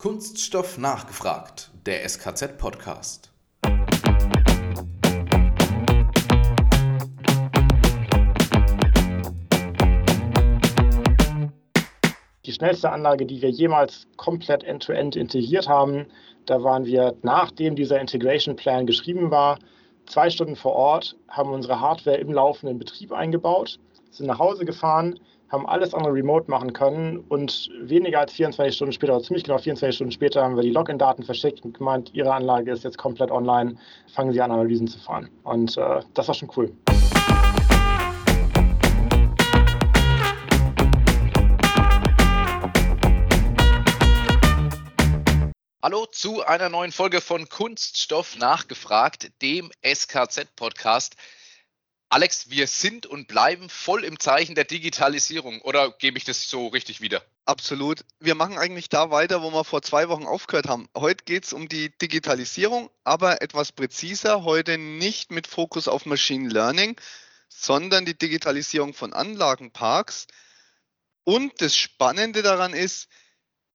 Kunststoff nachgefragt, der SKZ-Podcast. Die schnellste Anlage, die wir jemals komplett end-to-end -end integriert haben, da waren wir, nachdem dieser Integration Plan geschrieben war, zwei Stunden vor Ort, haben unsere Hardware im laufenden Betrieb eingebaut, sind nach Hause gefahren, haben alles andere remote machen können und weniger als 24 Stunden später, oder ziemlich genau 24 Stunden später, haben wir die Login-Daten verschickt und gemeint, Ihre Anlage ist jetzt komplett online, fangen Sie an, Analysen zu fahren. Und äh, das war schon cool. Hallo zu einer neuen Folge von Kunststoff nachgefragt, dem SKZ-Podcast. Alex, wir sind und bleiben voll im Zeichen der Digitalisierung. Oder gebe ich das so richtig wieder? Absolut. Wir machen eigentlich da weiter, wo wir vor zwei Wochen aufgehört haben. Heute geht es um die Digitalisierung, aber etwas präziser. Heute nicht mit Fokus auf Machine Learning, sondern die Digitalisierung von Anlagenparks. Und das Spannende daran ist,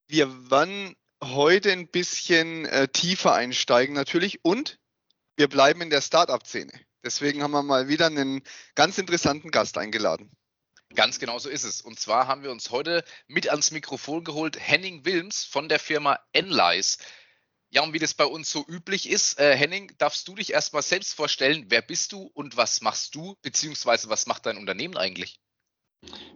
wir werden heute ein bisschen äh, tiefer einsteigen natürlich und wir bleiben in der Startup-Szene. Deswegen haben wir mal wieder einen ganz interessanten Gast eingeladen. Ganz genau so ist es. Und zwar haben wir uns heute mit ans Mikrofon geholt Henning Wilms von der Firma Enlice. Ja, und wie das bei uns so üblich ist, äh, Henning, darfst du dich erstmal selbst vorstellen, wer bist du und was machst du, beziehungsweise was macht dein Unternehmen eigentlich?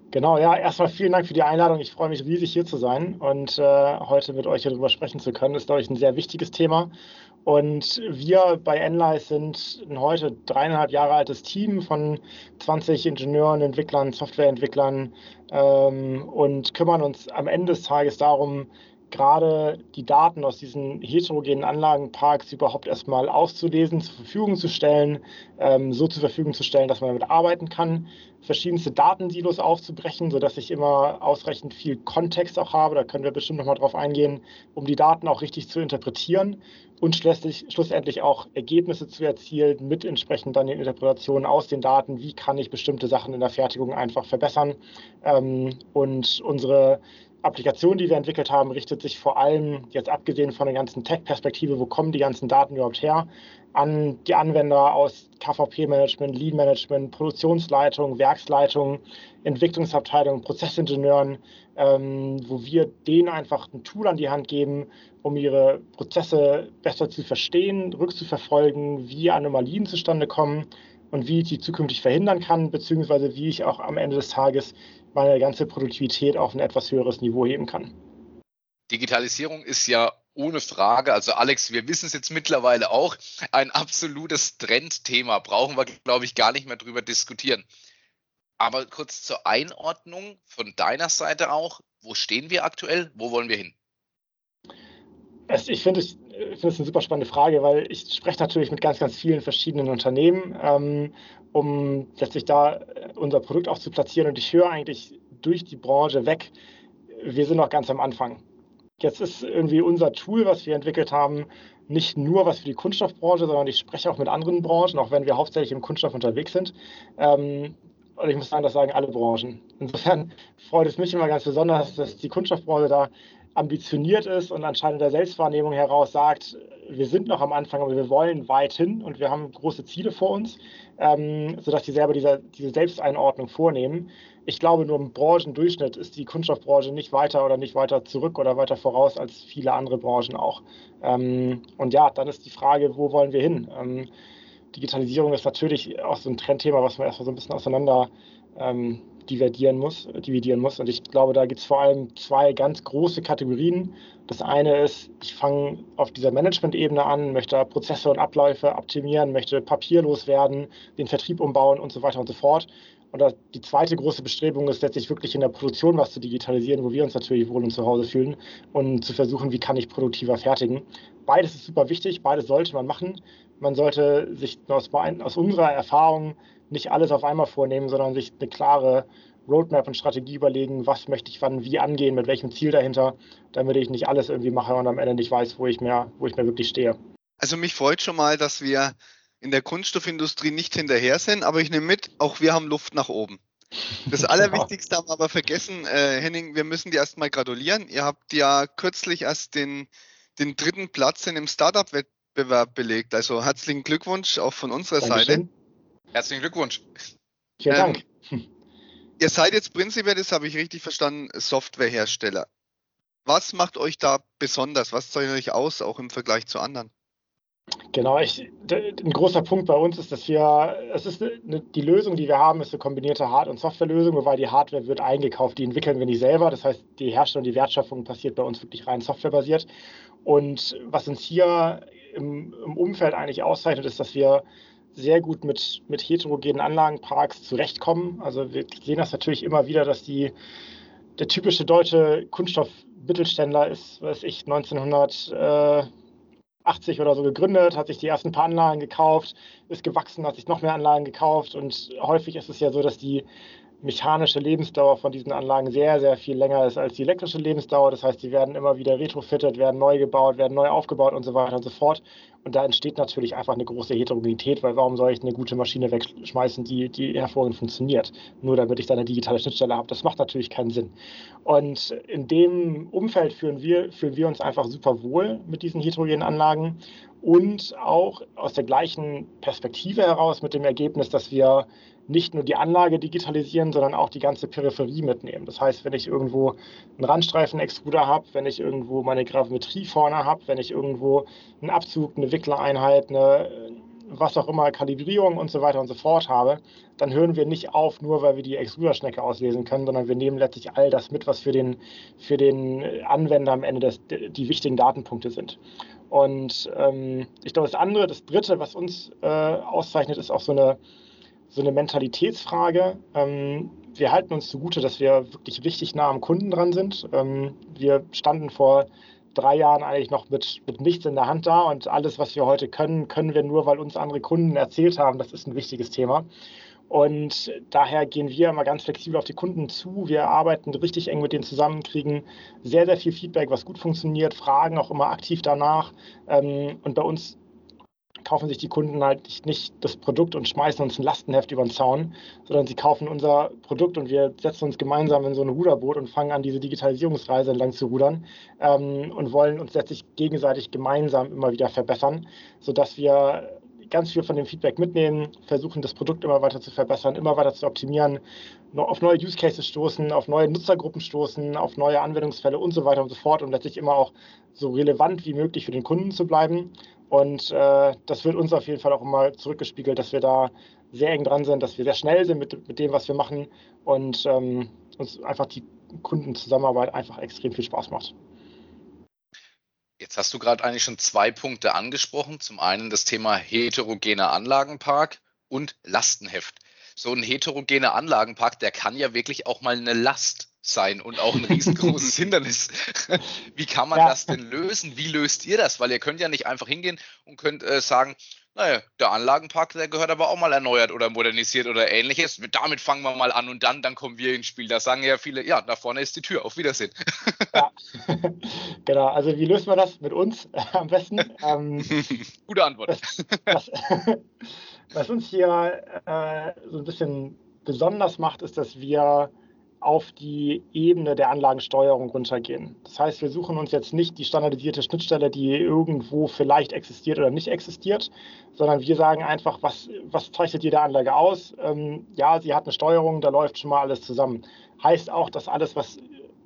Genau, ja, erstmal vielen Dank für die Einladung. Ich freue mich riesig hier zu sein und äh, heute mit euch darüber sprechen zu können. Das ist, glaube ich, ein sehr wichtiges Thema. Und wir bei Enlice sind ein heute dreieinhalb Jahre altes Team von 20 Ingenieuren, Entwicklern, Softwareentwicklern ähm, und kümmern uns am Ende des Tages darum, gerade die Daten aus diesen heterogenen Anlagenparks überhaupt erstmal auszulesen, zur Verfügung zu stellen, ähm, so zur Verfügung zu stellen, dass man damit arbeiten kann, verschiedenste Datensilos aufzubrechen, sodass ich immer ausreichend viel Kontext auch habe, da können wir bestimmt nochmal drauf eingehen, um die Daten auch richtig zu interpretieren und schlussendlich, auch Ergebnisse zu erzielen mit entsprechend dann den Interpretationen aus den Daten, wie kann ich bestimmte Sachen in der Fertigung einfach verbessern. Ähm, und unsere Applikation, die wir entwickelt haben, richtet sich vor allem, jetzt abgesehen von der ganzen Tech-Perspektive, wo kommen die ganzen Daten überhaupt her, an die Anwender aus KVP-Management, Lean-Management, Produktionsleitung, Werksleitung, Entwicklungsabteilung, Prozessingenieuren, ähm, wo wir denen einfach ein Tool an die Hand geben, um ihre Prozesse besser zu verstehen, rückzuverfolgen, wie Anomalien zustande kommen und wie ich die zukünftig verhindern kann, beziehungsweise wie ich auch am Ende des Tages meine ganze Produktivität auf ein etwas höheres Niveau heben kann. Digitalisierung ist ja ohne Frage, also Alex, wir wissen es jetzt mittlerweile auch, ein absolutes Trendthema. Brauchen wir, glaube ich, gar nicht mehr drüber diskuties. Aber kurz zur Einordnung von deiner Seite auch, wo stehen wir aktuell, wo wollen wir hin? Ich finde es ich finde es eine super spannende Frage, weil ich spreche natürlich mit ganz, ganz vielen verschiedenen Unternehmen, ähm, um letztlich da äh, unser Produkt auch zu platzieren. Und ich höre eigentlich durch die Branche weg, wir sind noch ganz am Anfang. Jetzt ist irgendwie unser Tool, was wir entwickelt haben, nicht nur was für die Kunststoffbranche, sondern ich spreche auch mit anderen Branchen, auch wenn wir hauptsächlich im Kunststoff unterwegs sind. Ähm, und ich muss sagen, das sagen alle Branchen. Insofern freut es mich immer ganz besonders, dass die Kunststoffbranche da ambitioniert ist und anscheinend der Selbstwahrnehmung heraus sagt, wir sind noch am Anfang, aber wir wollen weit hin und wir haben große Ziele vor uns, ähm, sodass sie selber diese, diese Selbsteinordnung vornehmen. Ich glaube, nur im Branchendurchschnitt ist die Kunststoffbranche nicht weiter oder nicht weiter zurück oder weiter voraus als viele andere Branchen auch. Ähm, und ja, dann ist die Frage, wo wollen wir hin? Ähm, Digitalisierung ist natürlich auch so ein Trendthema, was man erstmal so ein bisschen auseinander ähm, dividieren muss, dividieren muss. Und ich glaube, da gibt es vor allem zwei ganz große Kategorien. Das eine ist, ich fange auf dieser Management-Ebene an, möchte Prozesse und Abläufe optimieren, möchte papierlos werden, den Vertrieb umbauen und so weiter und so fort. Und die zweite große Bestrebung ist letztlich wirklich in der Produktion was zu digitalisieren, wo wir uns natürlich wohl und zu Hause fühlen und zu versuchen, wie kann ich produktiver fertigen. Beides ist super wichtig, beides sollte man machen. Man sollte sich aus, aus unserer Erfahrung nicht alles auf einmal vornehmen, sondern sich eine klare Roadmap und Strategie überlegen, was möchte ich wann wie angehen, mit welchem Ziel dahinter, damit ich nicht alles irgendwie mache und am Ende nicht weiß, wo ich mehr, wo ich mehr wirklich stehe. Also mich freut schon mal, dass wir in der Kunststoffindustrie nicht hinterher sind, aber ich nehme mit, auch wir haben Luft nach oben. Das Allerwichtigste haben wir aber vergessen, äh, Henning, wir müssen dir erstmal gratulieren. Ihr habt ja kürzlich erst den, den dritten Platz in dem Startup-Wettbewerb belegt. Also herzlichen Glückwunsch auch von unserer Dankeschön. Seite. Herzlichen Glückwunsch. Vielen ähm, Dank. Ihr seid jetzt prinzipiell, das habe ich richtig verstanden, Softwarehersteller. Was macht euch da besonders? Was zeichnet euch aus, auch im Vergleich zu anderen? Genau, ich, ein großer Punkt bei uns ist, dass wir, es ist eine, die Lösung, die wir haben, ist eine kombinierte Hard- und Softwarelösung, wobei die Hardware wird eingekauft, die entwickeln wir nicht selber. Das heißt, die Herstellung, die Wertschöpfung passiert bei uns wirklich rein softwarebasiert. Und was uns hier im, im Umfeld eigentlich auszeichnet, ist, dass wir sehr gut mit, mit heterogenen Anlagenparks zurechtkommen. Also wir sehen das natürlich immer wieder, dass die, der typische deutsche Kunststoffmittelständler ist, weiß ich, 1900 80 oder so gegründet, hat sich die ersten paar Anlagen gekauft, ist gewachsen, hat sich noch mehr Anlagen gekauft und häufig ist es ja so, dass die mechanische Lebensdauer von diesen Anlagen sehr, sehr viel länger ist als die elektrische Lebensdauer. Das heißt, die werden immer wieder retrofitted, werden neu gebaut, werden neu aufgebaut und so weiter und so fort. Und da entsteht natürlich einfach eine große Heterogenität, weil warum soll ich eine gute Maschine wegschmeißen, die, die hervorragend funktioniert, nur damit ich da eine digitale Schnittstelle habe? Das macht natürlich keinen Sinn. Und in dem Umfeld fühlen wir, fühlen wir uns einfach super wohl mit diesen heterogenen Anlagen und auch aus der gleichen Perspektive heraus mit dem Ergebnis, dass wir nicht nur die Anlage digitalisieren, sondern auch die ganze Peripherie mitnehmen. Das heißt, wenn ich irgendwo einen Randstreifen-Extruder habe, wenn ich irgendwo meine Gravimetrie vorne habe, wenn ich irgendwo einen Abzug, eine Wicklereinheit, eine was auch immer, Kalibrierung und so weiter und so fort habe, dann hören wir nicht auf, nur weil wir die Extruderschnecke auslesen können, sondern wir nehmen letztlich all das mit, was für den, für den Anwender am Ende das, die wichtigen Datenpunkte sind. Und ähm, ich glaube, das andere, das dritte, was uns äh, auszeichnet, ist auch so eine, so eine Mentalitätsfrage. Ähm, wir halten uns zugute, dass wir wirklich richtig nah am Kunden dran sind. Ähm, wir standen vor drei Jahren eigentlich noch mit, mit nichts in der Hand da und alles, was wir heute können, können wir nur, weil uns andere Kunden erzählt haben, das ist ein wichtiges Thema. Und daher gehen wir immer ganz flexibel auf die Kunden zu. Wir arbeiten richtig eng mit denen zusammen, kriegen sehr, sehr viel Feedback, was gut funktioniert, fragen auch immer aktiv danach. Ähm, und bei uns kaufen sich die Kunden halt nicht das Produkt und schmeißen uns ein Lastenheft über den Zaun, sondern sie kaufen unser Produkt und wir setzen uns gemeinsam in so ein Ruderboot und fangen an, diese Digitalisierungsreise entlang zu rudern ähm, und wollen uns letztlich gegenseitig gemeinsam immer wieder verbessern, sodass wir ganz viel von dem Feedback mitnehmen, versuchen das Produkt immer weiter zu verbessern, immer weiter zu optimieren, auf neue Use Cases stoßen, auf neue Nutzergruppen stoßen, auf neue Anwendungsfälle und so weiter und so fort, um letztlich immer auch so relevant wie möglich für den Kunden zu bleiben. Und äh, das wird uns auf jeden Fall auch immer zurückgespiegelt, dass wir da sehr eng dran sind, dass wir sehr schnell sind mit, mit dem, was wir machen und ähm, uns einfach die Kundenzusammenarbeit einfach extrem viel Spaß macht. Jetzt hast du gerade eigentlich schon zwei Punkte angesprochen. Zum einen das Thema heterogener Anlagenpark und Lastenheft. So ein heterogener Anlagenpark, der kann ja wirklich auch mal eine Last sein und auch ein riesengroßes Hindernis. Wie kann man ja. das denn lösen? Wie löst ihr das? Weil ihr könnt ja nicht einfach hingehen und könnt äh, sagen, naja, der Anlagenpark, der gehört aber auch mal erneuert oder modernisiert oder ähnliches. Damit fangen wir mal an und dann, dann kommen wir ins Spiel. Da sagen ja viele, ja, da vorne ist die Tür, auf Wiedersehen. Ja, genau. Also wie löst man das mit uns äh, am besten? Ähm, Gute Antwort. Das, das, was uns hier äh, so ein bisschen besonders macht, ist, dass wir auf die Ebene der Anlagensteuerung runtergehen. Das heißt, wir suchen uns jetzt nicht die standardisierte Schnittstelle, die irgendwo vielleicht existiert oder nicht existiert, sondern wir sagen einfach, was, was zeichnet jede Anlage aus? Ähm, ja, sie hat eine Steuerung, da läuft schon mal alles zusammen. Heißt auch, dass alles, was,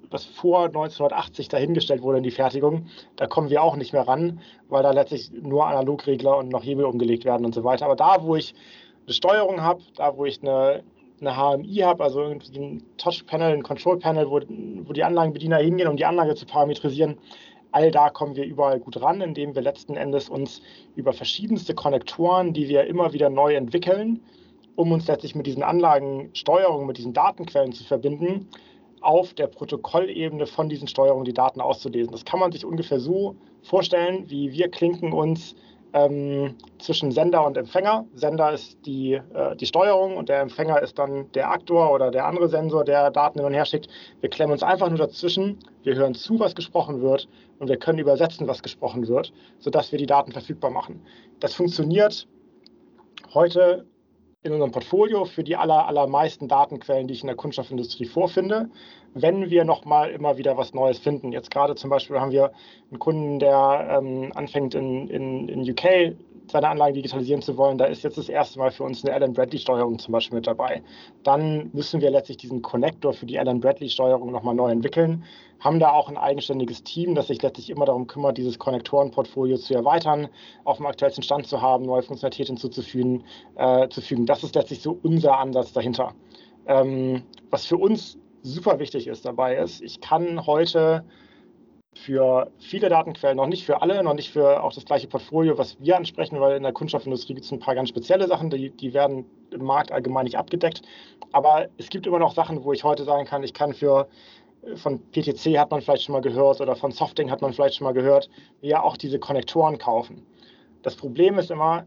was vor 1980 dahingestellt wurde in die Fertigung, da kommen wir auch nicht mehr ran, weil da letztlich nur Analogregler und noch Hebel umgelegt werden und so weiter. Aber da, wo ich eine Steuerung habe, da, wo ich eine eine HMI habe, also ein Touch-Panel, ein Control-Panel, wo, wo die Anlagenbediener hingehen, um die Anlage zu parametrisieren. All da kommen wir überall gut ran, indem wir letzten Endes uns über verschiedenste Konnektoren, die wir immer wieder neu entwickeln, um uns letztlich mit diesen Anlagensteuerungen, mit diesen Datenquellen zu verbinden, auf der Protokollebene von diesen Steuerungen die Daten auszulesen. Das kann man sich ungefähr so vorstellen, wie wir klinken uns ähm, zwischen Sender und Empfänger. Sender ist die, äh, die Steuerung und der Empfänger ist dann der Aktor oder der andere Sensor, der Daten hin und her schickt. Wir klemmen uns einfach nur dazwischen, wir hören zu, was gesprochen wird und wir können übersetzen, was gesprochen wird, sodass wir die Daten verfügbar machen. Das funktioniert heute in unserem Portfolio für die aller, allermeisten Datenquellen, die ich in der Kunststoffindustrie vorfinde, wenn wir nochmal immer wieder was Neues finden. Jetzt gerade zum Beispiel haben wir einen Kunden, der ähm, anfängt in, in, in UK seine Anlagen digitalisieren zu wollen, da ist jetzt das erste Mal für uns eine Alan Bradley-Steuerung zum Beispiel mit dabei. Dann müssen wir letztlich diesen Connector für die Alan Bradley-Steuerung nochmal neu entwickeln, haben da auch ein eigenständiges Team, das sich letztlich immer darum kümmert, dieses Konnektorenportfolio zu erweitern, auf dem aktuellsten Stand zu haben, neue Funktionalitäten hinzuzufügen. Äh, zu fügen. Das ist letztlich so unser Ansatz dahinter. Ähm, was für uns super wichtig ist dabei ist, ich kann heute für viele Datenquellen, noch nicht für alle, noch nicht für auch das gleiche Portfolio, was wir ansprechen, weil in der Kunststoffindustrie gibt es ein paar ganz spezielle Sachen, die, die werden im Markt allgemein nicht abgedeckt. Aber es gibt immer noch Sachen, wo ich heute sagen kann, ich kann für von PTC hat man vielleicht schon mal gehört oder von Softing hat man vielleicht schon mal gehört, ja auch diese Konnektoren kaufen. Das Problem ist immer,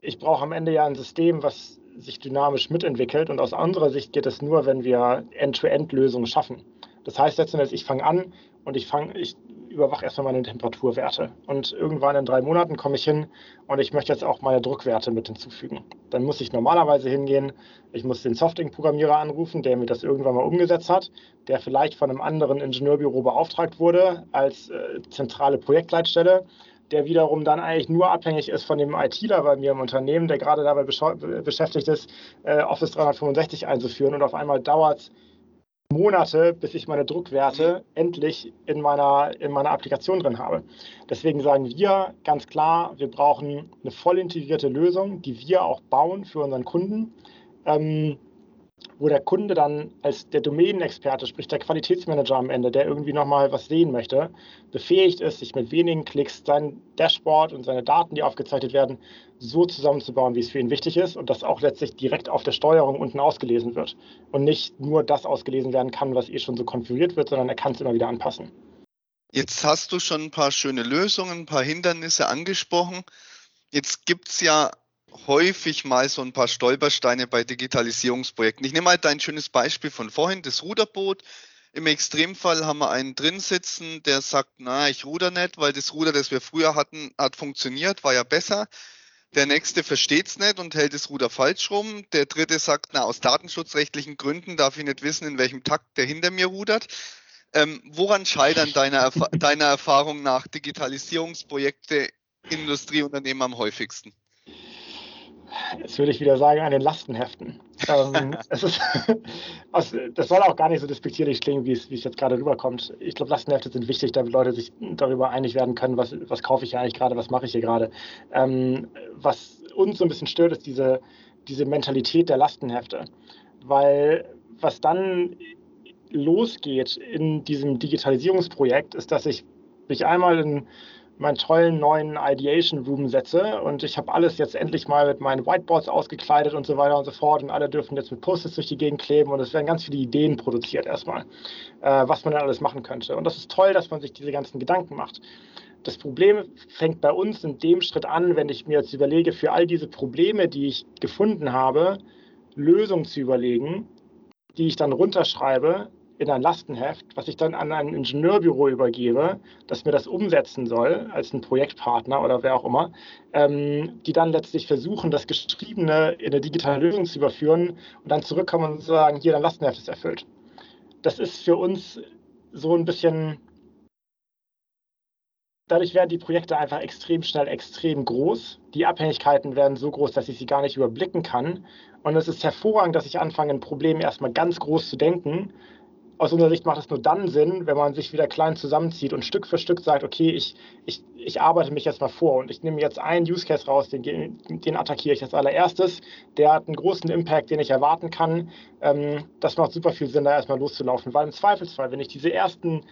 ich brauche am Ende ja ein System, was sich dynamisch mitentwickelt und aus unserer Sicht geht es nur, wenn wir End-to-End-Lösungen schaffen. Das heißt letztendlich, ich fange an und ich fange, ich überwache erstmal meine Temperaturwerte. Und irgendwann in drei Monaten komme ich hin und ich möchte jetzt auch meine Druckwerte mit hinzufügen. Dann muss ich normalerweise hingehen, ich muss den Softing-Programmierer anrufen, der mir das irgendwann mal umgesetzt hat, der vielleicht von einem anderen Ingenieurbüro beauftragt wurde als äh, zentrale Projektleitstelle der wiederum dann eigentlich nur abhängig ist von dem ITler bei mir im Unternehmen, der gerade dabei beschäftigt ist, äh, Office 365 einzuführen. Und auf einmal dauert es Monate, bis ich meine Druckwerte endlich in meiner, in meiner Applikation drin habe. Deswegen sagen wir ganz klar, wir brauchen eine voll integrierte Lösung, die wir auch bauen für unseren Kunden. Ähm, wo der Kunde dann als der Domänenexperte, sprich der Qualitätsmanager am Ende, der irgendwie nochmal was sehen möchte, befähigt ist, sich mit wenigen Klicks sein Dashboard und seine Daten, die aufgezeichnet werden, so zusammenzubauen, wie es für ihn wichtig ist und das auch letztlich direkt auf der Steuerung unten ausgelesen wird und nicht nur das ausgelesen werden kann, was eh schon so konfiguriert wird, sondern er kann es immer wieder anpassen. Jetzt hast du schon ein paar schöne Lösungen, ein paar Hindernisse angesprochen. Jetzt gibt es ja häufig mal so ein paar Stolpersteine bei Digitalisierungsprojekten. Ich nehme mal dein schönes Beispiel von vorhin, das Ruderboot. Im Extremfall haben wir einen drin sitzen, der sagt, na, ich ruder nicht, weil das Ruder, das wir früher hatten, hat funktioniert, war ja besser. Der nächste versteht es nicht und hält das Ruder falsch rum. Der dritte sagt, na, aus datenschutzrechtlichen Gründen darf ich nicht wissen, in welchem Takt der hinter mir rudert. Ähm, woran scheitern deiner, deiner Erfahrung nach Digitalisierungsprojekte Industrieunternehmen am häufigsten? Jetzt würde ich wieder sagen, an den Lastenheften. ähm, ist, also, das soll auch gar nicht so despektierlich klingen, wie es, wie es jetzt gerade rüberkommt. Ich glaube, Lastenhefte sind wichtig, damit Leute sich darüber einig werden können, was, was kaufe ich hier eigentlich gerade, was mache ich hier gerade. Ähm, was uns so ein bisschen stört, ist diese, diese Mentalität der Lastenhefte. Weil was dann losgeht in diesem Digitalisierungsprojekt, ist, dass ich mich einmal in meinen tollen neuen Ideation Room setze und ich habe alles jetzt endlich mal mit meinen Whiteboards ausgekleidet und so weiter und so fort und alle dürfen jetzt mit Post-its durch die Gegend kleben und es werden ganz viele Ideen produziert erstmal, äh, was man dann alles machen könnte. Und das ist toll, dass man sich diese ganzen Gedanken macht. Das Problem fängt bei uns in dem Schritt an, wenn ich mir jetzt überlege, für all diese Probleme, die ich gefunden habe, Lösungen zu überlegen, die ich dann runterschreibe, in ein Lastenheft, was ich dann an ein Ingenieurbüro übergebe, das mir das umsetzen soll, als ein Projektpartner oder wer auch immer, ähm, die dann letztlich versuchen, das Geschriebene in eine digitale Lösung zu überführen und dann zurückkommen und sagen, hier, dein Lastenheft ist erfüllt. Das ist für uns so ein bisschen, dadurch werden die Projekte einfach extrem schnell extrem groß. Die Abhängigkeiten werden so groß, dass ich sie gar nicht überblicken kann. Und es ist hervorragend, dass ich anfange, ein Problem erstmal ganz groß zu denken aus unserer Sicht macht es nur dann Sinn, wenn man sich wieder klein zusammenzieht und Stück für Stück sagt, okay, ich, ich, ich arbeite mich jetzt mal vor und ich nehme jetzt einen Use Case raus, den, den attackiere ich als allererstes. Der hat einen großen Impact, den ich erwarten kann. Ähm, das macht super viel Sinn, da erstmal loszulaufen, weil im Zweifelsfall, wenn ich diese ersten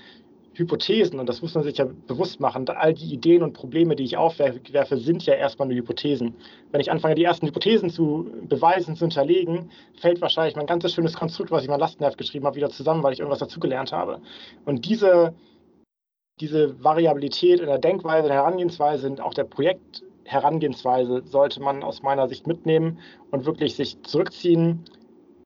Hypothesen, und das muss man sich ja bewusst machen, all die Ideen und Probleme, die ich aufwerfe, sind ja erstmal nur Hypothesen. Wenn ich anfange, die ersten Hypothesen zu beweisen, zu hinterlegen, fällt wahrscheinlich mein ganzes schönes Konstrukt, was ich mal Lastenheft geschrieben habe, wieder zusammen, weil ich irgendwas dazugelernt habe. Und diese, diese Variabilität in der Denkweise, der Herangehensweise und auch der Projektherangehensweise sollte man aus meiner Sicht mitnehmen und wirklich sich zurückziehen,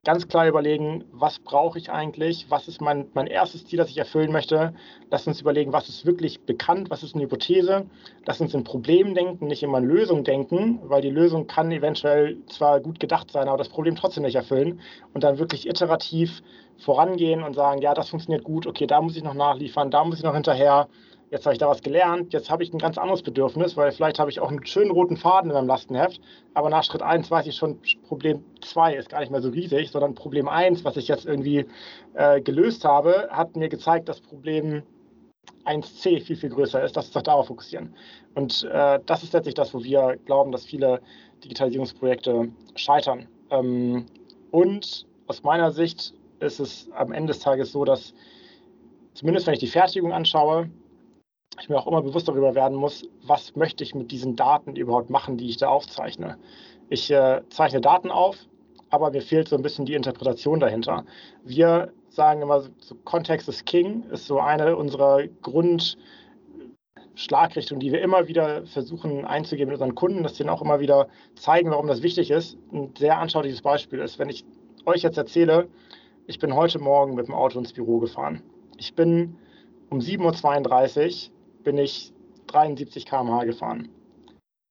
ganz klar überlegen, was brauche ich eigentlich, was ist mein, mein erstes Ziel, das ich erfüllen möchte. Lass uns überlegen, was ist wirklich bekannt, was ist eine Hypothese. Lass uns in Problemen denken, nicht immer in Lösungen denken, weil die Lösung kann eventuell zwar gut gedacht sein, aber das Problem trotzdem nicht erfüllen. Und dann wirklich iterativ vorangehen und sagen, ja, das funktioniert gut, okay, da muss ich noch nachliefern, da muss ich noch hinterher jetzt habe ich da was gelernt, jetzt habe ich ein ganz anderes Bedürfnis, weil vielleicht habe ich auch einen schönen roten Faden in meinem Lastenheft, aber nach Schritt 1 weiß ich schon, Problem 2 ist gar nicht mehr so riesig, sondern Problem 1, was ich jetzt irgendwie äh, gelöst habe, hat mir gezeigt, dass Problem 1c viel, viel größer ist. Lass uns doch darauf fokussieren. Und äh, das ist letztlich das, wo wir glauben, dass viele Digitalisierungsprojekte scheitern. Ähm, und aus meiner Sicht ist es am Ende des Tages so, dass zumindest wenn ich die Fertigung anschaue, ich mir auch immer bewusst darüber werden muss, was möchte ich mit diesen Daten überhaupt machen, die ich da aufzeichne. Ich äh, zeichne Daten auf, aber mir fehlt so ein bisschen die Interpretation dahinter. Wir sagen immer, so Kontext ist King, ist so eine unserer Grundschlagrichtungen, die wir immer wieder versuchen einzugeben mit unseren Kunden, dass sie ihnen auch immer wieder zeigen, warum das wichtig ist. Ein sehr anschauliches Beispiel ist, wenn ich euch jetzt erzähle, ich bin heute Morgen mit dem Auto ins Büro gefahren. Ich bin um 7.32 Uhr bin ich 73 km/h gefahren.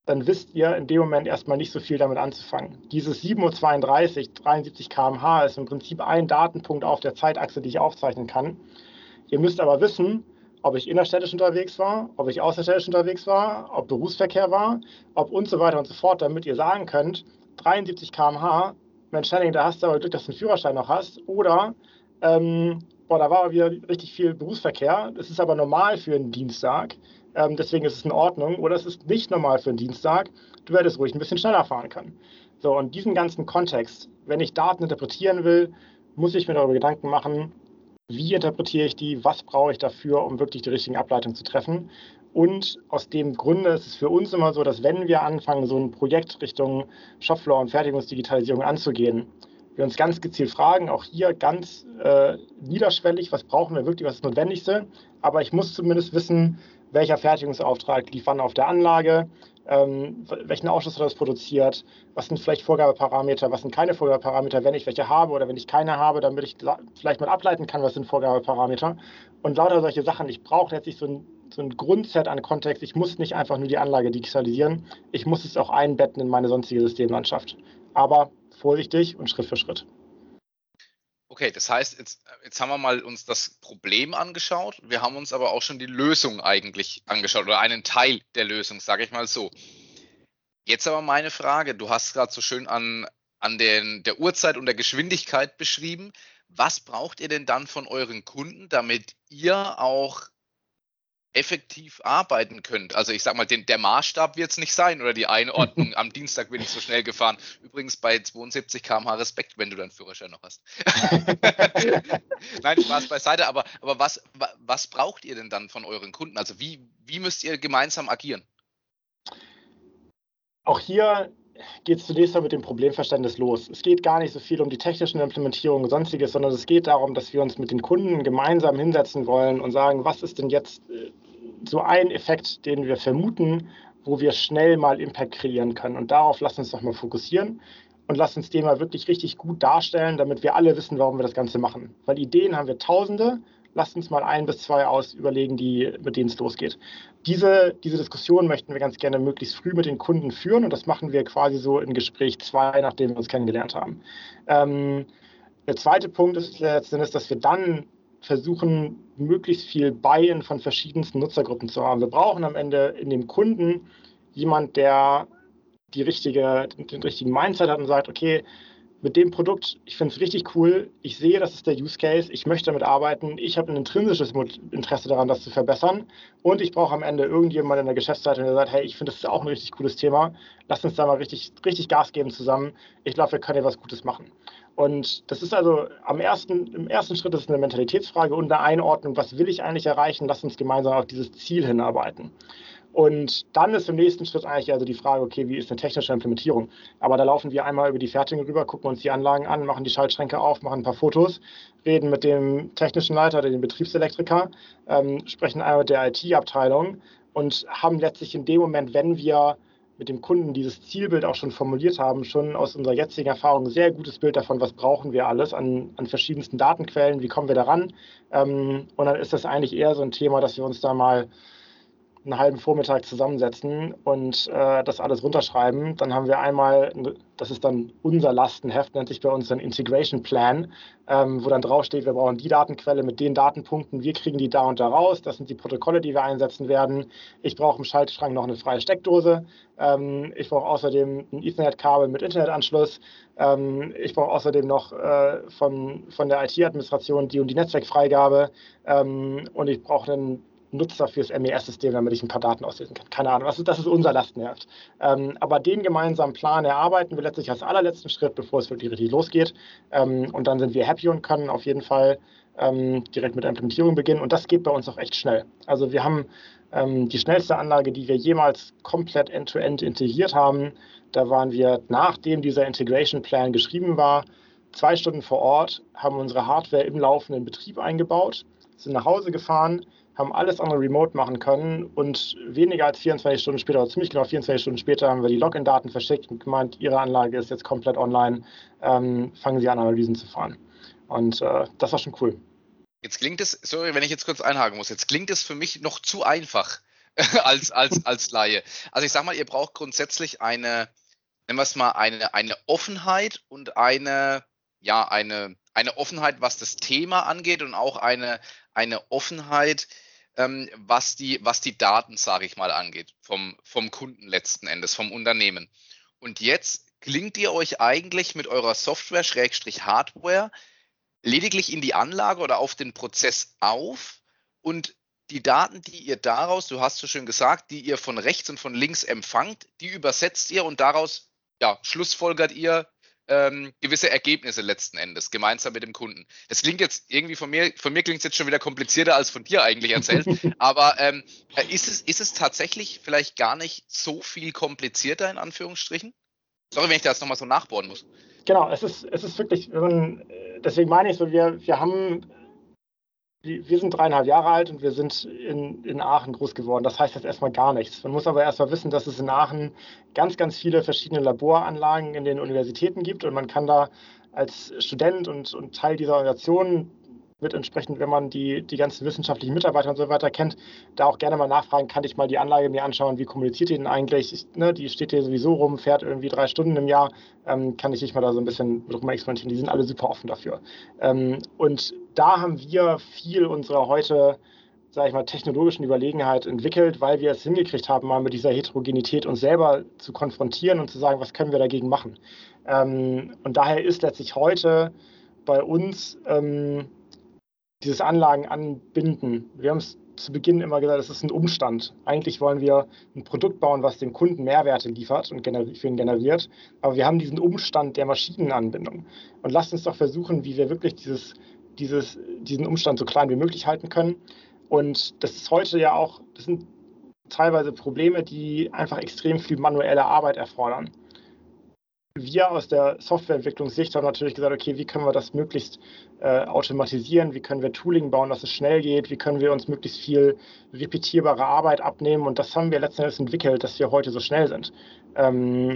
Dann wisst ihr in dem Moment erstmal nicht so viel damit anzufangen. Dieses 7.32 Uhr, 73 km/h ist im Prinzip ein Datenpunkt auf der Zeitachse, die ich aufzeichnen kann. Ihr müsst aber wissen, ob ich innerstädtisch unterwegs war, ob ich außerstädtisch unterwegs war, ob Berufsverkehr war, ob und so weiter und so fort, damit ihr sagen könnt, 73 km/h, Mensch Henning, da hast du aber Glück, dass du einen Führerschein noch hast. Oder ähm, boah, da war wieder richtig viel Berufsverkehr. Das ist aber normal für einen Dienstag. Ähm, deswegen ist es in Ordnung. Oder es ist nicht normal für einen Dienstag. Du hättest ruhig ein bisschen schneller fahren können. So, und diesen ganzen Kontext, wenn ich Daten interpretieren will, muss ich mir darüber Gedanken machen, wie interpretiere ich die, was brauche ich dafür, um wirklich die richtigen Ableitungen zu treffen. Und aus dem Grunde ist es für uns immer so, dass wenn wir anfangen, so ein Projekt Richtung Shopfloor und Fertigungsdigitalisierung anzugehen, wir uns ganz gezielt fragen, auch hier ganz äh, niederschwellig, was brauchen wir wirklich, was ist das Notwendigste. Aber ich muss zumindest wissen, welcher Fertigungsauftrag lief wann auf der Anlage, ähm, welchen Ausschuss hat das produziert, was sind vielleicht Vorgabeparameter, was sind keine Vorgabeparameter, wenn ich welche habe oder wenn ich keine habe, damit ich vielleicht mal ableiten kann, was sind Vorgabeparameter. Und lauter solche Sachen. Ich brauche letztlich so ein, so ein Grundset an Kontext. Ich muss nicht einfach nur die Anlage digitalisieren, ich muss es auch einbetten in meine sonstige Systemlandschaft. Aber vorsichtig und Schritt für Schritt. Okay, das heißt, jetzt, jetzt haben wir mal uns das Problem angeschaut. Wir haben uns aber auch schon die Lösung eigentlich angeschaut oder einen Teil der Lösung, sage ich mal so. Jetzt aber meine Frage, du hast gerade so schön an, an den, der Uhrzeit und der Geschwindigkeit beschrieben. Was braucht ihr denn dann von euren Kunden, damit ihr auch effektiv arbeiten könnt. Also ich sag mal, den, der Maßstab wird es nicht sein oder die Einordnung. Am Dienstag bin ich so schnell gefahren. Übrigens bei 72 km/h Respekt, wenn du deinen Führerschein noch hast. Nein, Spaß beiseite, aber, aber was, was braucht ihr denn dann von euren Kunden? Also wie, wie müsst ihr gemeinsam agieren? Auch hier geht es zunächst mal mit dem Problemverständnis los. Es geht gar nicht so viel um die technischen Implementierungen und sonstiges, sondern es geht darum, dass wir uns mit den Kunden gemeinsam hinsetzen wollen und sagen, was ist denn jetzt äh, so ein Effekt, den wir vermuten, wo wir schnell mal Impact kreieren können. Und darauf lassen uns doch mal fokussieren und lassen uns den mal wirklich richtig gut darstellen, damit wir alle wissen, warum wir das Ganze machen. Weil Ideen haben wir tausende, lasst uns mal ein bis zwei aus überlegen, die, mit denen es losgeht. Diese, diese Diskussion möchten wir ganz gerne möglichst früh mit den Kunden führen und das machen wir quasi so in Gespräch zwei, nachdem wir uns kennengelernt haben. Ähm, der zweite Punkt ist dass wir dann versuchen, möglichst viel Buy-in von verschiedensten Nutzergruppen zu haben. Wir brauchen am Ende in dem Kunden jemand, der die richtige, den richtigen Mindset hat und sagt, okay, mit dem Produkt, ich finde es richtig cool, ich sehe, das ist der Use Case, ich möchte damit arbeiten, ich habe ein intrinsisches Interesse daran, das zu verbessern und ich brauche am Ende irgendjemanden in der Geschäftsleitung, der sagt, hey, ich finde das ist auch ein richtig cooles Thema, lass uns da mal richtig, richtig Gas geben zusammen, ich glaube, wir können hier was Gutes machen. Und das ist also am ersten, im ersten Schritt ist eine Mentalitätsfrage und eine Einordnung, was will ich eigentlich erreichen, lass uns gemeinsam auf dieses Ziel hinarbeiten. Und dann ist im nächsten Schritt eigentlich also die Frage, okay, wie ist eine technische Implementierung? Aber da laufen wir einmal über die Fertigung rüber, gucken uns die Anlagen an, machen die Schaltschränke auf, machen ein paar Fotos, reden mit dem technischen Leiter oder dem Betriebselektriker, ähm, sprechen einmal mit der IT-Abteilung und haben letztlich in dem Moment, wenn wir mit dem Kunden dieses Zielbild auch schon formuliert haben, schon aus unserer jetzigen Erfahrung ein sehr gutes Bild davon, was brauchen wir alles an, an verschiedensten Datenquellen, wie kommen wir daran. Ähm, und dann ist das eigentlich eher so ein Thema, dass wir uns da mal einen halben Vormittag zusammensetzen und äh, das alles runterschreiben. Dann haben wir einmal, das ist dann unser Lastenheft, nennt sich bei uns ein Integration Plan, ähm, wo dann draufsteht, wir brauchen die Datenquelle mit den Datenpunkten, wir kriegen die da und da raus, das sind die Protokolle, die wir einsetzen werden. Ich brauche im Schaltschrank noch eine freie Steckdose. Ähm, ich brauche außerdem ein Ethernet-Kabel mit Internetanschluss. Ähm, ich brauche außerdem noch äh, von, von der IT-Administration die und die Netzwerkfreigabe. Ähm, und ich brauche einen Nutzer fürs MES-System, damit ich ein paar Daten auslesen kann. Keine Ahnung, das ist, das ist unser Lastenheft. Ähm, aber den gemeinsamen Plan erarbeiten wir letztlich als allerletzten Schritt, bevor es wirklich richtig losgeht. Ähm, und dann sind wir happy und können auf jeden Fall ähm, direkt mit der Implementierung beginnen. Und das geht bei uns auch echt schnell. Also wir haben ähm, die schnellste Anlage, die wir jemals komplett end-to-end -end integriert haben. Da waren wir, nachdem dieser Integration Plan geschrieben war, zwei Stunden vor Ort, haben unsere Hardware im laufenden Betrieb eingebaut, sind nach Hause gefahren, haben alles andere remote machen können und weniger als 24 Stunden später, oder ziemlich genau 24 Stunden später, haben wir die Login-Daten verschickt und gemeint, Ihre Anlage ist jetzt komplett online, ähm, fangen Sie an, Analysen zu fahren. Und äh, das war schon cool. Jetzt klingt es, sorry, wenn ich jetzt kurz einhaken muss, jetzt klingt es für mich noch zu einfach als, als, als Laie. Also ich sag mal, ihr braucht grundsätzlich eine, nennen wir es mal, eine, eine Offenheit und eine, ja, eine, eine Offenheit, was das Thema angeht und auch eine, eine Offenheit, ähm, was, die, was die Daten, sage ich mal, angeht, vom, vom Kunden letzten Endes, vom Unternehmen. Und jetzt klingt ihr euch eigentlich mit eurer Software, Schrägstrich Hardware, lediglich in die Anlage oder auf den Prozess auf und die Daten, die ihr daraus, du hast so schön gesagt, die ihr von rechts und von links empfangt, die übersetzt ihr und daraus ja, schlussfolgert ihr, ähm, gewisse Ergebnisse letzten Endes, gemeinsam mit dem Kunden. Das klingt jetzt irgendwie von mir, von mir klingt es jetzt schon wieder komplizierter als von dir eigentlich erzählt, aber ähm, äh, ist, es, ist es tatsächlich vielleicht gar nicht so viel komplizierter in Anführungsstrichen? Sorry, wenn ich da jetzt nochmal so nachbohren muss. Genau, es ist, es ist wirklich, deswegen meine ich so, wir, wir haben wir sind dreieinhalb Jahre alt und wir sind in, in Aachen groß geworden. Das heißt jetzt erstmal gar nichts. Man muss aber erstmal wissen, dass es in Aachen ganz, ganz viele verschiedene Laboranlagen in den Universitäten gibt und man kann da als Student und, und Teil dieser Organisation wird entsprechend, wenn man die, die ganzen wissenschaftlichen Mitarbeiter und so weiter kennt, da auch gerne mal nachfragen, kann ich mal die Anlage mir anschauen, wie kommuniziert die denn eigentlich? Ich, ne, die steht hier sowieso rum, fährt irgendwie drei Stunden im Jahr, ähm, kann ich nicht mal da so ein bisschen rum experimentieren. Die sind alle super offen dafür. Ähm, und da haben wir viel unserer heute, sage ich mal, technologischen Überlegenheit entwickelt, weil wir es hingekriegt haben, mal mit dieser Heterogenität uns selber zu konfrontieren und zu sagen, was können wir dagegen machen. Ähm, und daher ist letztlich heute bei uns ähm, dieses Anlagen anbinden. Wir haben es zu Beginn immer gesagt, es ist ein Umstand. Eigentlich wollen wir ein Produkt bauen, was dem Kunden Mehrwerte liefert und für ihn generiert. Aber wir haben diesen Umstand der Maschinenanbindung. Und lasst uns doch versuchen, wie wir wirklich dieses, dieses, diesen Umstand so klein wie möglich halten können. Und das ist heute ja auch, das sind teilweise Probleme, die einfach extrem viel manuelle Arbeit erfordern wir aus der Softwareentwicklungssicht haben natürlich gesagt, okay, wie können wir das möglichst äh, automatisieren, wie können wir Tooling bauen, dass es schnell geht, wie können wir uns möglichst viel repetierbare Arbeit abnehmen? Und das haben wir letzten Endes entwickelt, dass wir heute so schnell sind. Ähm,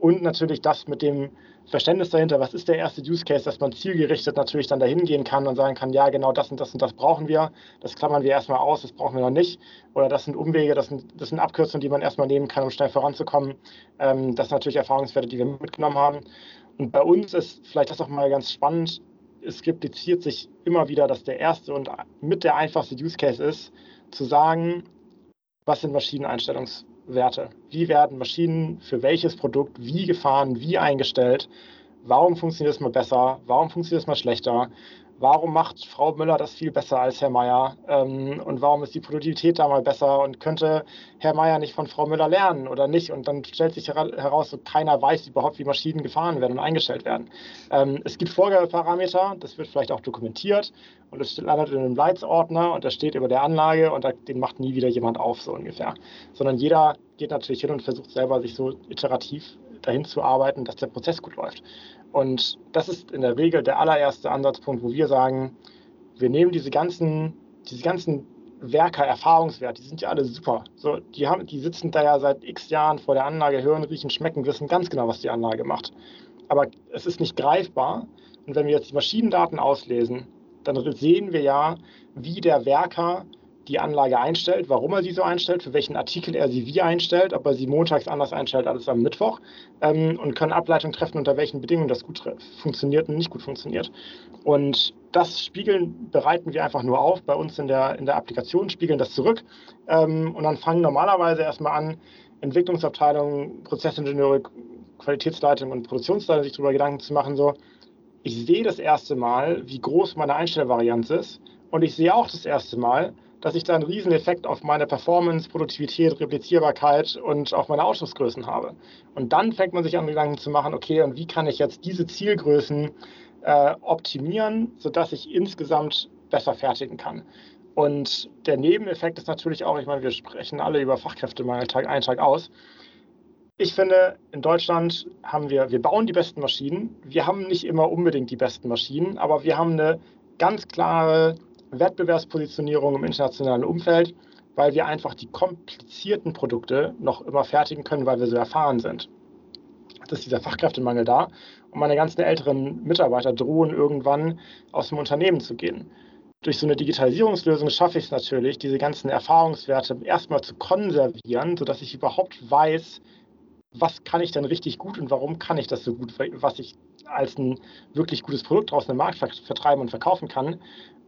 und natürlich das mit dem Verständnis dahinter, was ist der erste Use Case, dass man zielgerichtet natürlich dann dahin gehen kann und sagen kann, ja, genau das und das und das brauchen wir. Das klammern wir erstmal aus, das brauchen wir noch nicht. Oder das sind Umwege, das sind, das sind Abkürzungen, die man erstmal nehmen kann, um schnell voranzukommen. Ähm, das sind natürlich Erfahrungswerte, die wir mitgenommen haben. Und bei uns ist vielleicht das auch mal ganz spannend. Es repliziert sich immer wieder, dass der erste und mit der einfachste Use Case ist, zu sagen, was sind Maschineneinstellungs Werte. Wie werden Maschinen für welches Produkt wie gefahren, wie eingestellt? Warum funktioniert es mal besser? Warum funktioniert es mal schlechter? warum macht Frau Müller das viel besser als Herr Meier? Ähm, und warum ist die Produktivität da mal besser? Und könnte Herr Meier nicht von Frau Müller lernen oder nicht? Und dann stellt sich heraus, so keiner weiß überhaupt, wie Maschinen gefahren werden und eingestellt werden. Ähm, es gibt Vorgabeparameter, das wird vielleicht auch dokumentiert und es landet in einem Leitsordner und da steht über der Anlage und den macht nie wieder jemand auf, so ungefähr. Sondern jeder geht natürlich hin und versucht selber, sich so iterativ dahin zu arbeiten, dass der Prozess gut läuft. Und das ist in der Regel der allererste Ansatzpunkt, wo wir sagen, wir nehmen diese ganzen, diese ganzen Werker, Erfahrungswert, die sind ja alle super. So, die, haben, die sitzen da ja seit x Jahren vor der Anlage, hören, riechen, schmecken, wissen ganz genau, was die Anlage macht. Aber es ist nicht greifbar. Und wenn wir jetzt die Maschinendaten auslesen, dann sehen wir ja, wie der Werker die Anlage einstellt, warum er sie so einstellt, für welchen Artikel er sie wie einstellt, ob er sie montags anders einstellt als am Mittwoch ähm, und können Ableitungen treffen, unter welchen Bedingungen das gut funktioniert und nicht gut funktioniert. Und das spiegeln, bereiten wir einfach nur auf bei uns in der, in der Applikation, spiegeln das zurück ähm, und dann fangen normalerweise erstmal an, Entwicklungsabteilungen, Prozessingenieure, Qualitätsleitung und Produktionsleitung sich darüber Gedanken zu machen, so, ich sehe das erste Mal, wie groß meine Einstellvarianz ist und ich sehe auch das erste Mal, dass ich da einen riesen Effekt auf meine Performance, Produktivität, Replizierbarkeit und auf meine Ausschussgrößen habe. Und dann fängt man sich an, Gedanken zu machen, okay, und wie kann ich jetzt diese Zielgrößen äh, optimieren, sodass ich insgesamt besser fertigen kann. Und der Nebeneffekt ist natürlich auch, ich meine, wir sprechen alle über Fachkräftemangel Tag ein, Tag aus. Ich finde, in Deutschland haben wir, wir bauen die besten Maschinen. Wir haben nicht immer unbedingt die besten Maschinen, aber wir haben eine ganz klare Wettbewerbspositionierung im internationalen Umfeld, weil wir einfach die komplizierten Produkte noch immer fertigen können, weil wir so erfahren sind. Das ist dieser Fachkräftemangel da und meine ganzen älteren Mitarbeiter drohen irgendwann aus dem Unternehmen zu gehen. Durch so eine Digitalisierungslösung schaffe ich es natürlich, diese ganzen Erfahrungswerte erstmal zu konservieren, sodass ich überhaupt weiß, was kann ich denn richtig gut und warum kann ich das so gut, was ich als ein wirklich gutes Produkt draußen im Markt vertreiben und verkaufen kann.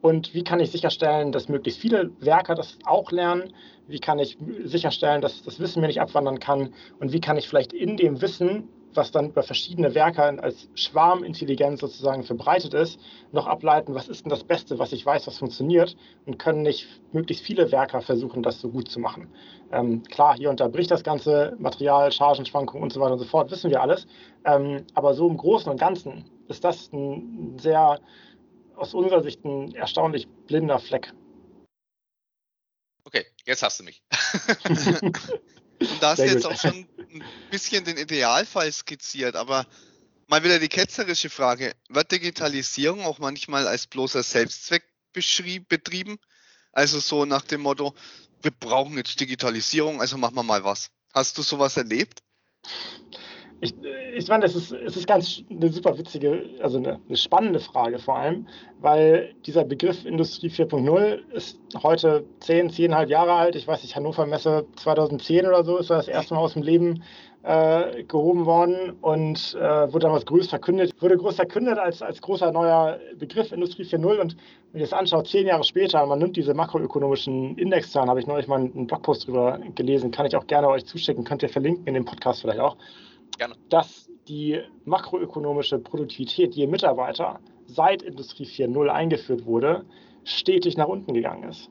Und wie kann ich sicherstellen, dass möglichst viele Werker das auch lernen? Wie kann ich sicherstellen, dass das Wissen mir nicht abwandern kann? Und wie kann ich vielleicht in dem Wissen, was dann über verschiedene Werker als Schwarmintelligenz sozusagen verbreitet ist, noch ableiten, was ist denn das Beste, was ich weiß, was funktioniert? Und können nicht möglichst viele Werker versuchen, das so gut zu machen? Ähm, klar, hier unterbricht das ganze Material, Chargenschwankungen und so weiter und so fort, wissen wir alles. Ähm, aber so im Großen und Ganzen ist das ein sehr aus unserer Sicht ein erstaunlich blinder Fleck. Okay, jetzt hast du mich. Und da hast du jetzt auch schon ein bisschen den Idealfall skizziert, aber mal wieder die ketzerische Frage. Wird Digitalisierung auch manchmal als bloßer Selbstzweck betrieben? Also so nach dem Motto, wir brauchen jetzt Digitalisierung, also machen wir mal was. Hast du sowas erlebt? Ich, ich meine, es ist, es ist ganz eine super witzige, also eine, eine, spannende Frage vor allem, weil dieser Begriff Industrie 4.0 ist heute 10, 10,5 Jahre alt. Ich weiß nicht, Hannover Messe 2010 oder so ist das erste Mal aus dem Leben äh, gehoben worden und äh, wurde damals groß verkündet, wurde groß verkündet als, als großer neuer Begriff Industrie 4.0 und wenn ihr das anschaut, zehn Jahre später, man nimmt diese makroökonomischen Indexzahlen, habe ich neulich mal einen Blogpost drüber gelesen, kann ich auch gerne euch zuschicken, könnt ihr verlinken in dem Podcast vielleicht auch. Gerne. dass die makroökonomische Produktivität je Mitarbeiter seit Industrie 4.0 eingeführt wurde, stetig nach unten gegangen ist.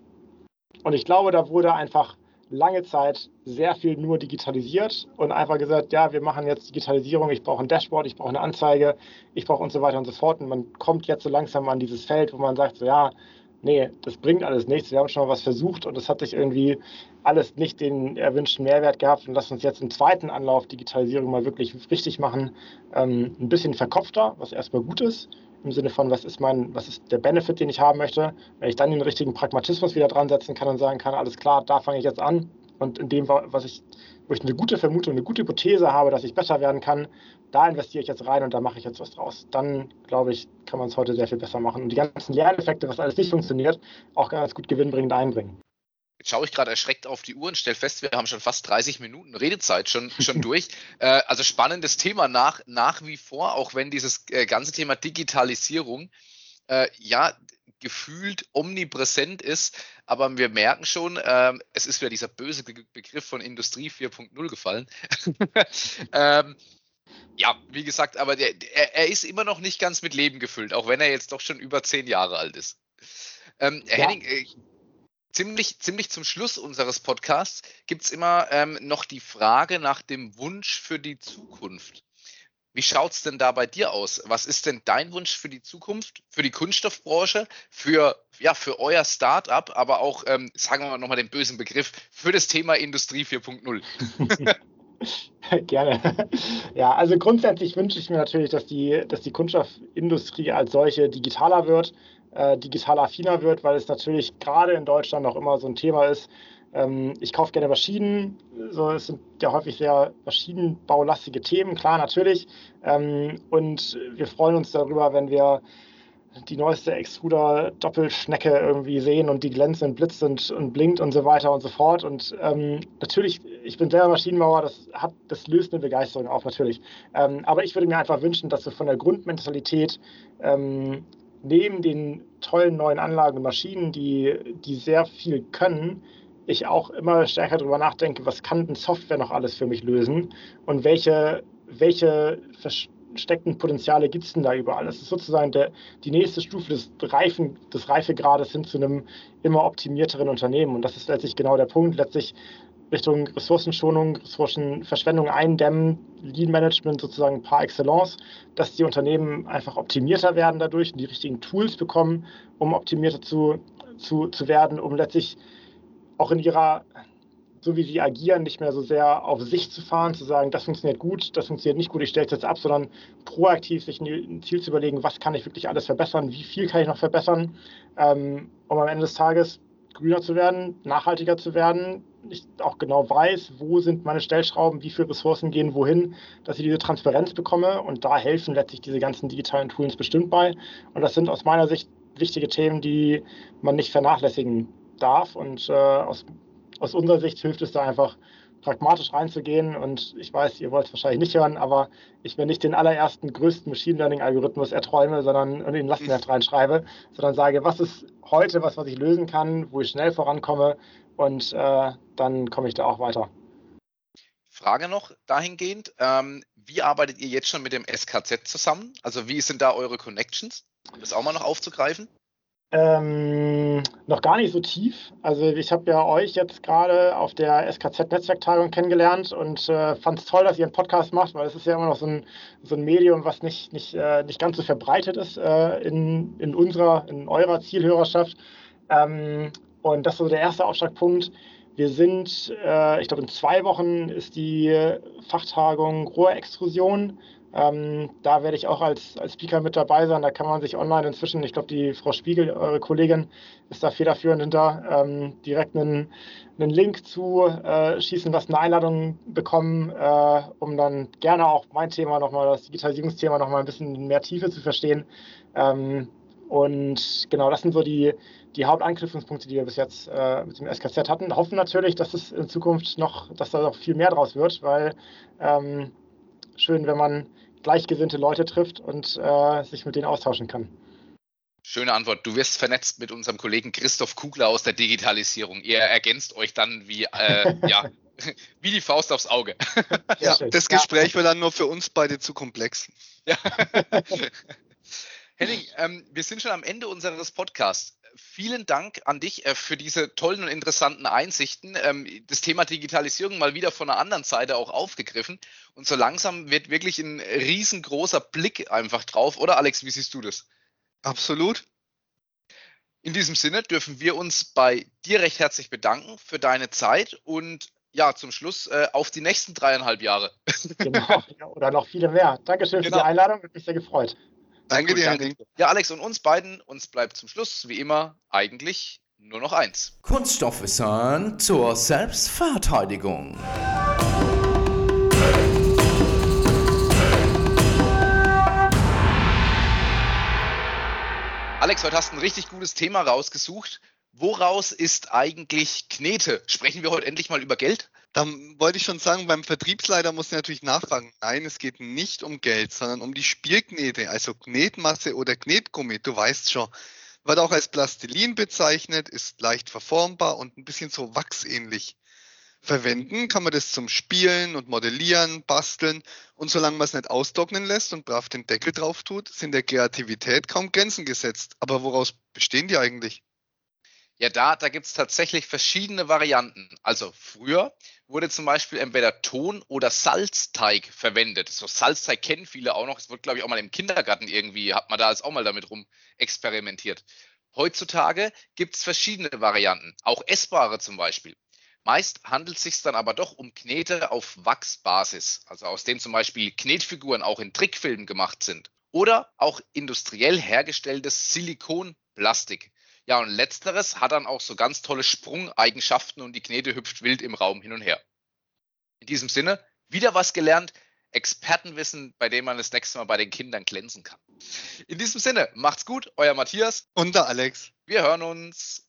Und ich glaube, da wurde einfach lange Zeit sehr viel nur digitalisiert und einfach gesagt, ja, wir machen jetzt Digitalisierung, ich brauche ein Dashboard, ich brauche eine Anzeige, ich brauche und so weiter und so fort. Und man kommt jetzt so langsam an dieses Feld, wo man sagt, so ja, nee, das bringt alles nichts, wir haben schon mal was versucht und es hat sich irgendwie alles nicht den erwünschten Mehrwert gehabt und lass uns jetzt im zweiten Anlauf Digitalisierung mal wirklich richtig machen. Ähm, ein bisschen verkopfter, was erstmal gut ist, im Sinne von, was ist mein, was ist der Benefit, den ich haben möchte. Wenn ich dann den richtigen Pragmatismus wieder dran setzen kann und sagen kann, alles klar, da fange ich jetzt an und in dem, was ich, wo ich eine gute Vermutung, eine gute Hypothese habe, dass ich besser werden kann, da investiere ich jetzt rein und da mache ich jetzt was draus. Dann, glaube ich, kann man es heute sehr viel besser machen und die ganzen Lerneffekte, was alles nicht funktioniert, auch ganz gut gewinnbringend einbringen. Jetzt schaue ich gerade erschreckt auf die Uhr und stelle fest, wir haben schon fast 30 Minuten Redezeit schon, schon durch. Äh, also spannendes Thema nach, nach wie vor, auch wenn dieses äh, ganze Thema Digitalisierung äh, ja gefühlt omnipräsent ist. Aber wir merken schon, ähm, es ist wieder dieser böse Be Begriff von Industrie 4.0 gefallen. ähm, ja, wie gesagt, aber der, er, er, ist immer noch nicht ganz mit Leben gefüllt, auch wenn er jetzt doch schon über zehn Jahre alt ist. Ähm, ja. Henning, äh, ziemlich, ziemlich zum Schluss unseres Podcasts gibt es immer ähm, noch die Frage nach dem Wunsch für die Zukunft. Wie schaut es denn da bei dir aus? Was ist denn dein Wunsch für die Zukunft, für die Kunststoffbranche, für, ja, für euer Startup, aber auch, ähm, sagen wir mal nochmal den bösen Begriff, für das Thema Industrie 4.0? Gerne. Ja, also grundsätzlich wünsche ich mir natürlich, dass die, dass die Kunststoffindustrie als solche digitaler wird äh, digital affiner wird, weil es natürlich gerade in Deutschland noch immer so ein Thema ist. Ähm, ich kaufe gerne Maschinen, so, es sind ja häufig sehr maschinenbaulastige Themen, klar, natürlich. Ähm, und wir freuen uns darüber, wenn wir die neueste Extruder-Doppelschnecke irgendwie sehen und die glänzt und blitzt und, und blinkt und so weiter und so fort. Und ähm, natürlich, ich bin selber Maschinenbauer, das, hat, das löst eine Begeisterung auf, natürlich. Ähm, aber ich würde mir einfach wünschen, dass wir von der Grundmentalität ähm, neben den tollen neuen Anlagen und Maschinen, die, die sehr viel können, ich auch immer stärker darüber nachdenke, was kann denn Software noch alles für mich lösen und welche, welche versteckten Potenziale gibt es denn da überall? Das ist sozusagen der, die nächste Stufe des, Reifen, des Reifegrades hin zu einem immer optimierteren Unternehmen. Und das ist letztlich genau der Punkt. Letztlich Richtung Ressourcenschonung, Ressourcenverschwendung eindämmen, Lean Management sozusagen par excellence, dass die Unternehmen einfach optimierter werden dadurch und die richtigen Tools bekommen, um optimierter zu, zu, zu werden, um letztlich auch in ihrer, so wie sie agieren, nicht mehr so sehr auf sich zu fahren, zu sagen, das funktioniert gut, das funktioniert nicht gut, ich stelle es jetzt ab, sondern proaktiv sich ein Ziel zu überlegen, was kann ich wirklich alles verbessern, wie viel kann ich noch verbessern, ähm, um am Ende des Tages grüner zu werden, nachhaltiger zu werden, ich auch genau weiß, wo sind meine Stellschrauben, wie viele Ressourcen gehen wohin, dass ich diese Transparenz bekomme und da helfen letztlich diese ganzen digitalen Tools bestimmt bei. Und das sind aus meiner Sicht wichtige Themen, die man nicht vernachlässigen darf. Und äh, aus, aus unserer Sicht hilft es da einfach, pragmatisch reinzugehen. Und ich weiß, ihr wollt es wahrscheinlich nicht hören, aber ich mir nicht den allerersten, größten Machine Learning-Algorithmus erträume, sondern in den Lastenheft reinschreibe, sondern sage, was ist heute was, was ich lösen kann, wo ich schnell vorankomme und äh, dann komme ich da auch weiter. Frage noch dahingehend, ähm, wie arbeitet ihr jetzt schon mit dem SKZ zusammen? Also wie sind da eure Connections? Um das auch mal noch aufzugreifen. Ähm, noch gar nicht so tief. Also ich habe ja euch jetzt gerade auf der SKZ-Netzwerktagung kennengelernt und äh, fand es toll, dass ihr einen Podcast macht, weil es ist ja immer noch so ein, so ein Medium, was nicht, nicht, äh, nicht ganz so verbreitet ist äh, in, in unserer, in eurer Zielhörerschaft. Ähm, und das ist so der erste Aufschlagpunkt. Wir sind, äh, ich glaube, in zwei Wochen ist die Fachtagung Rohrextrusion. Ähm, da werde ich auch als, als Speaker mit dabei sein. Da kann man sich online inzwischen, ich glaube, die Frau Spiegel, eure Kollegin, ist da federführend hinter, ähm, direkt einen, einen Link zu äh, schießen lassen, eine Einladung bekommen, äh, um dann gerne auch mein Thema nochmal, das Digitalisierungsthema nochmal ein bisschen mehr Tiefe zu verstehen. Ähm, und genau, das sind so die, die Hauptanknüpfungspunkte, die wir bis jetzt äh, mit dem SKZ hatten. Hoffen natürlich, dass es in Zukunft noch, dass da noch viel mehr draus wird, weil ähm, schön, wenn man gleichgesinnte Leute trifft und äh, sich mit denen austauschen kann. Schöne Antwort. Du wirst vernetzt mit unserem Kollegen Christoph Kugler aus der Digitalisierung. Ihr ergänzt euch dann wie, äh, ja, wie die Faust aufs Auge. Ja, das Gespräch ja. wird dann nur für uns beide zu komplex. Ja. Henning, ähm, wir sind schon am Ende unseres Podcasts vielen Dank an dich äh, für diese tollen und interessanten Einsichten. Ähm, das Thema Digitalisierung mal wieder von einer anderen Seite auch aufgegriffen. Und so langsam wird wirklich ein riesengroßer Blick einfach drauf. Oder Alex, wie siehst du das? Absolut. In diesem Sinne dürfen wir uns bei dir recht herzlich bedanken für deine Zeit und ja, zum Schluss äh, auf die nächsten dreieinhalb Jahre. Genau, oder noch viele mehr. Dankeschön genau. für die Einladung, hat mich sehr gefreut. Danke dir, Henning. Ja, Alex und uns beiden, uns bleibt zum Schluss, wie immer, eigentlich nur noch eins. Kunststoffwissern zur Selbstverteidigung. Alex, heute hast du ein richtig gutes Thema rausgesucht. Woraus ist eigentlich Knete? Sprechen wir heute endlich mal über Geld? Dann wollte ich schon sagen, beim Vertriebsleiter muss ich natürlich nachfragen. Nein, es geht nicht um Geld, sondern um die Spielknete, also Knetmasse oder Knetgummi. Du weißt schon, wird auch als Plastilin bezeichnet, ist leicht verformbar und ein bisschen so wachsähnlich. Verwenden kann man das zum Spielen und Modellieren, Basteln und solange man es nicht austrocknen lässt und brav den Deckel drauf tut, sind der Kreativität kaum Grenzen gesetzt. Aber woraus bestehen die eigentlich? Ja, da, da gibt es tatsächlich verschiedene Varianten. Also früher wurde zum Beispiel entweder Ton- oder Salzteig verwendet. So Salzteig kennen viele auch noch. Es wird, glaube ich, auch mal im Kindergarten irgendwie, hat man da jetzt auch mal damit rum experimentiert. Heutzutage gibt es verschiedene Varianten, auch essbare zum Beispiel. Meist handelt es sich dann aber doch um Knete auf Wachsbasis, also aus dem zum Beispiel Knetfiguren auch in Trickfilmen gemacht sind. Oder auch industriell hergestelltes Silikon Plastik. Ja, und letzteres hat dann auch so ganz tolle Sprungeigenschaften und die Knete hüpft wild im Raum hin und her. In diesem Sinne, wieder was gelernt. Expertenwissen, bei dem man das nächste Mal bei den Kindern glänzen kann. In diesem Sinne, macht's gut, euer Matthias und der Alex. Wir hören uns.